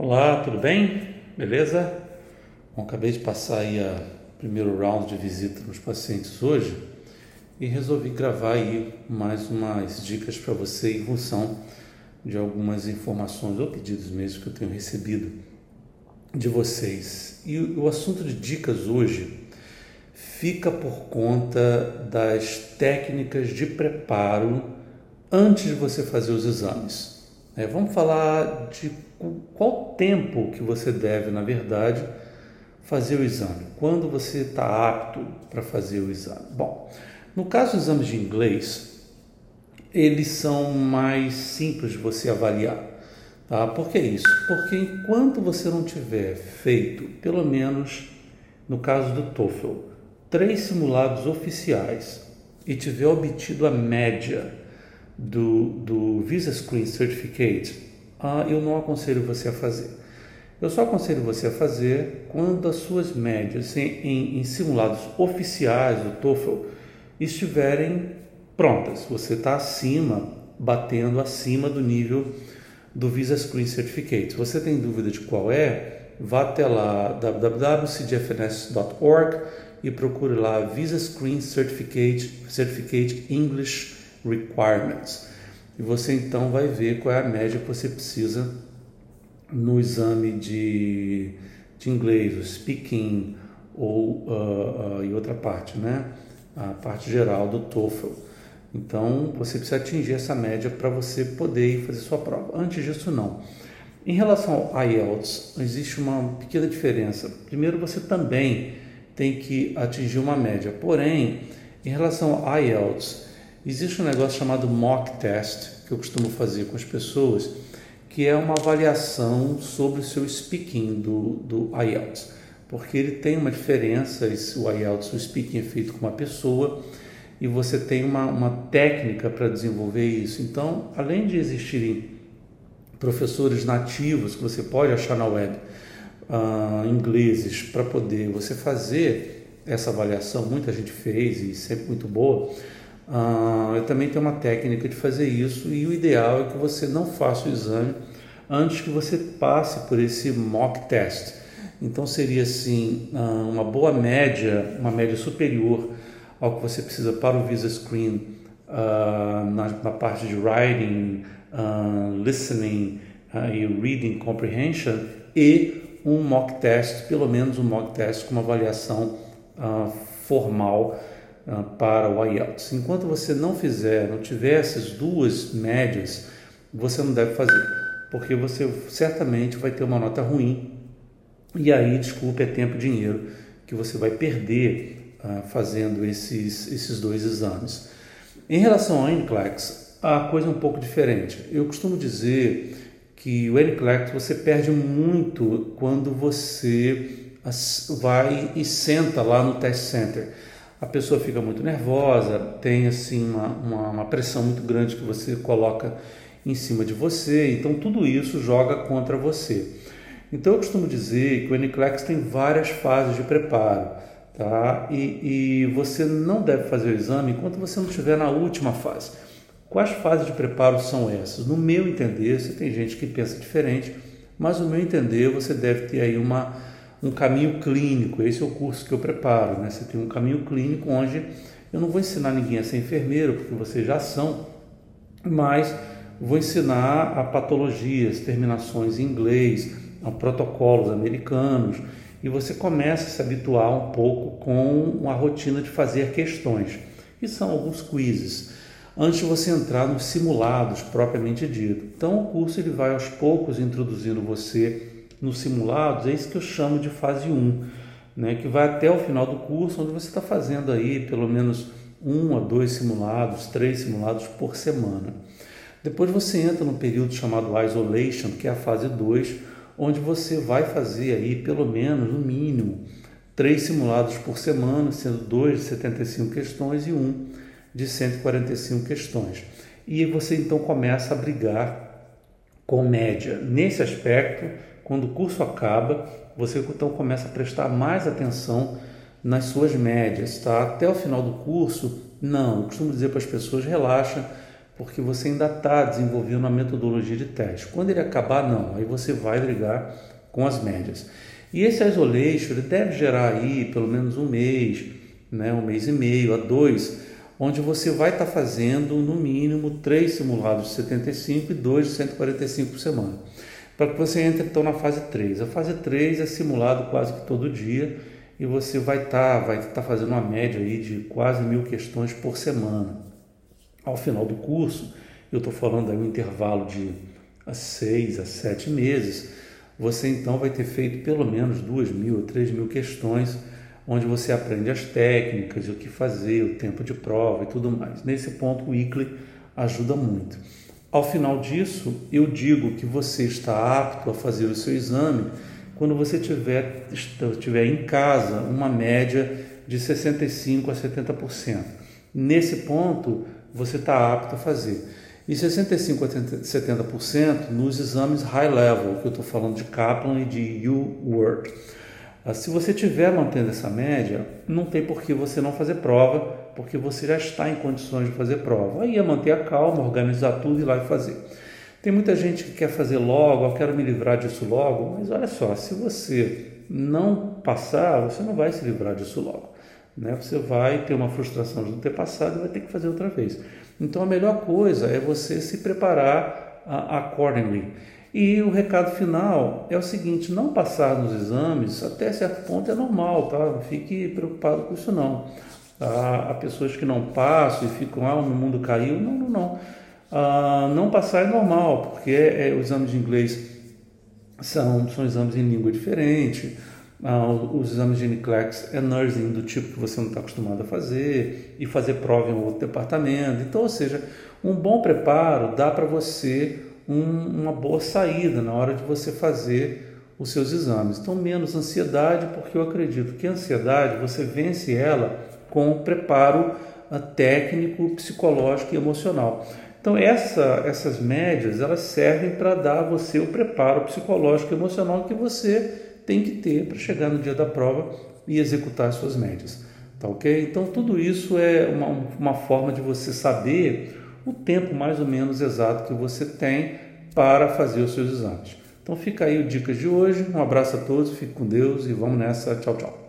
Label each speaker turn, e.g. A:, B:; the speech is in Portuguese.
A: Olá, tudo bem? Beleza? Bom, acabei de passar aí a primeiro round de visita nos pacientes hoje e resolvi gravar aí mais umas dicas para você em função de algumas informações ou pedidos mesmo que eu tenho recebido de vocês. E o assunto de dicas hoje fica por conta das técnicas de preparo antes de você fazer os exames. É, vamos falar de qual tempo que você deve, na verdade, fazer o exame. Quando você está apto para fazer o exame. Bom, no caso dos exames de inglês, eles são mais simples de você avaliar. Tá? Por que isso? Porque enquanto você não tiver feito, pelo menos no caso do TOEFL, três simulados oficiais e tiver obtido a média do, do Visa Screen Certificate, ah, eu não aconselho você a fazer. Eu só aconselho você a fazer quando as suas médias em, em, em simulados oficiais do TOEFL estiverem prontas. Você está acima, batendo acima do nível do Visa Screen Certificate. Se você tem dúvida de qual é, vá até lá www.cgfns.org e procure lá Visa Screen Certificate, Certificate English Requirements. E você então vai ver qual é a média que você precisa no exame de, de inglês, o speaking ou uh, uh, e outra parte, né? A parte geral do TOEFL. Então você precisa atingir essa média para você poder fazer sua prova. Antes disso, não. Em relação ao IELTS, existe uma pequena diferença. Primeiro, você também tem que atingir uma média. Porém, em relação ao IELTS, Existe um negócio chamado mock test que eu costumo fazer com as pessoas, que é uma avaliação sobre o seu speaking do, do IELTS, porque ele tem uma diferença, o IELTS, o speaking é feito com uma pessoa e você tem uma, uma técnica para desenvolver isso. Então, além de existirem professores nativos que você pode achar na web, uh, ingleses, para poder você fazer essa avaliação, muita gente fez e sempre muito boa, ah, eu também tenho uma técnica de fazer isso e o ideal é que você não faça o exame antes que você passe por esse mock test. Então seria assim ah, uma boa média, uma média superior ao que você precisa para o Visa Screen uh, na, na, parte de writing, uh, listening uh, e reading comprehension e um mock test, pelo menos um mock test com uma avaliação formal para o IELTS. Enquanto você não fizer, não tiver essas duas médias, você não deve fazer, porque você certamente vai ter uma nota ruim e aí, desculpe, é tempo e dinheiro que você vai perder uh, fazendo esses, esses dois exames. Em relação ao NCLEX, a coisa é um pouco diferente. Eu costumo dizer que o NCLEX você perde muito quando você vai e senta lá no test center a pessoa fica muito nervosa, tem assim uma, uma, uma, pressão muito grande que você coloca em cima de você, então tudo isso joga contra você. Então eu costumo dizer que o NCLEX tem várias fases de preparo, tá? E, e você não deve fazer o exame enquanto você não estiver na última fase. Quais fases de preparo são essas? No meu entender, você tem gente que pensa diferente, mas no meu entender você deve ter aí uma um caminho clínico. Esse é o curso que eu preparo. Né? Você tem um caminho clínico onde eu não vou ensinar ninguém a ser enfermeiro, porque vocês já são, mas vou ensinar a patologias, terminações em inglês, a protocolos americanos, e você começa a se habituar um pouco com a rotina de fazer questões. E são alguns quizzes antes de você entrar nos simulados propriamente dito. Então o curso ele vai aos poucos introduzindo você nos simulados, é isso que eu chamo de fase 1, né, que vai até o final do curso, onde você está fazendo aí pelo menos um a dois simulados, três simulados por semana. Depois você entra no período chamado isolation, que é a fase 2, onde você vai fazer aí pelo menos, no mínimo, três simulados por semana, sendo dois de 75 questões e um de 145 questões. E você então começa a brigar com média. Nesse aspecto, quando o curso acaba, você então começa a prestar mais atenção nas suas médias, tá? Até o final do curso, não, eu costumo dizer para as pessoas, relaxa, porque você ainda está desenvolvendo a metodologia de teste. Quando ele acabar, não, aí você vai brigar com as médias. E esse isolation ele deve gerar aí pelo menos um mês, né, um mês e meio a dois, onde você vai estar tá fazendo no mínimo três simulados de 75 e dois de 145 por semana. Para que você entre então na fase 3. A fase 3 é simulado quase que todo dia e você vai estar tá, vai estar tá fazendo uma média aí de quase mil questões por semana. Ao final do curso, eu estou falando aí um intervalo de seis a sete meses, você então vai ter feito pelo menos duas mil ou três mil questões, onde você aprende as técnicas, o que fazer, o tempo de prova e tudo mais. Nesse ponto, o ICLE ajuda muito. Ao final disso, eu digo que você está apto a fazer o seu exame quando você tiver, tiver em casa uma média de 65% a 70%. Nesse ponto, você está apto a fazer. E 65% a 70% nos exames high level, que eu estou falando de Kaplan e de U-Word. Ah, se você estiver mantendo essa média, não tem por que você não fazer prova, porque você já está em condições de fazer prova. Aí é manter a calma, organizar tudo e ir lá e fazer. Tem muita gente que quer fazer logo, eu quero me livrar disso logo, mas olha só, se você não passar, você não vai se livrar disso logo. Né? Você vai ter uma frustração de não ter passado e vai ter que fazer outra vez. Então a melhor coisa é você se preparar accordingly. E o recado final é o seguinte: não passar nos exames até certo ponto é normal, tá? Não fique preocupado com isso não. Há, pessoas que não passam e ficam, ah, o mundo caiu. Não, não, não. Ah, não passar é normal, porque é, é, os exames de inglês são, são exames em língua diferente. Ah, os exames de NCLEX é nursing do tipo que você não está acostumado a fazer e fazer prova em outro departamento. Então, ou seja, um bom preparo dá para você um, uma boa saída na hora de você fazer os seus exames. Então, menos ansiedade, porque eu acredito que a ansiedade você vence ela com o preparo ah, técnico, psicológico e emocional. Então essa, essas médias elas servem para dar a você o preparo psicológico e emocional que você tem que ter para chegar no dia da prova e executar as suas médias. Tá ok? Então, tudo isso é uma, uma forma de você saber o tempo mais ou menos exato que você tem para fazer os seus exames. Então, fica aí o Dicas de hoje. Um abraço a todos, fique com Deus e vamos nessa. Tchau, tchau.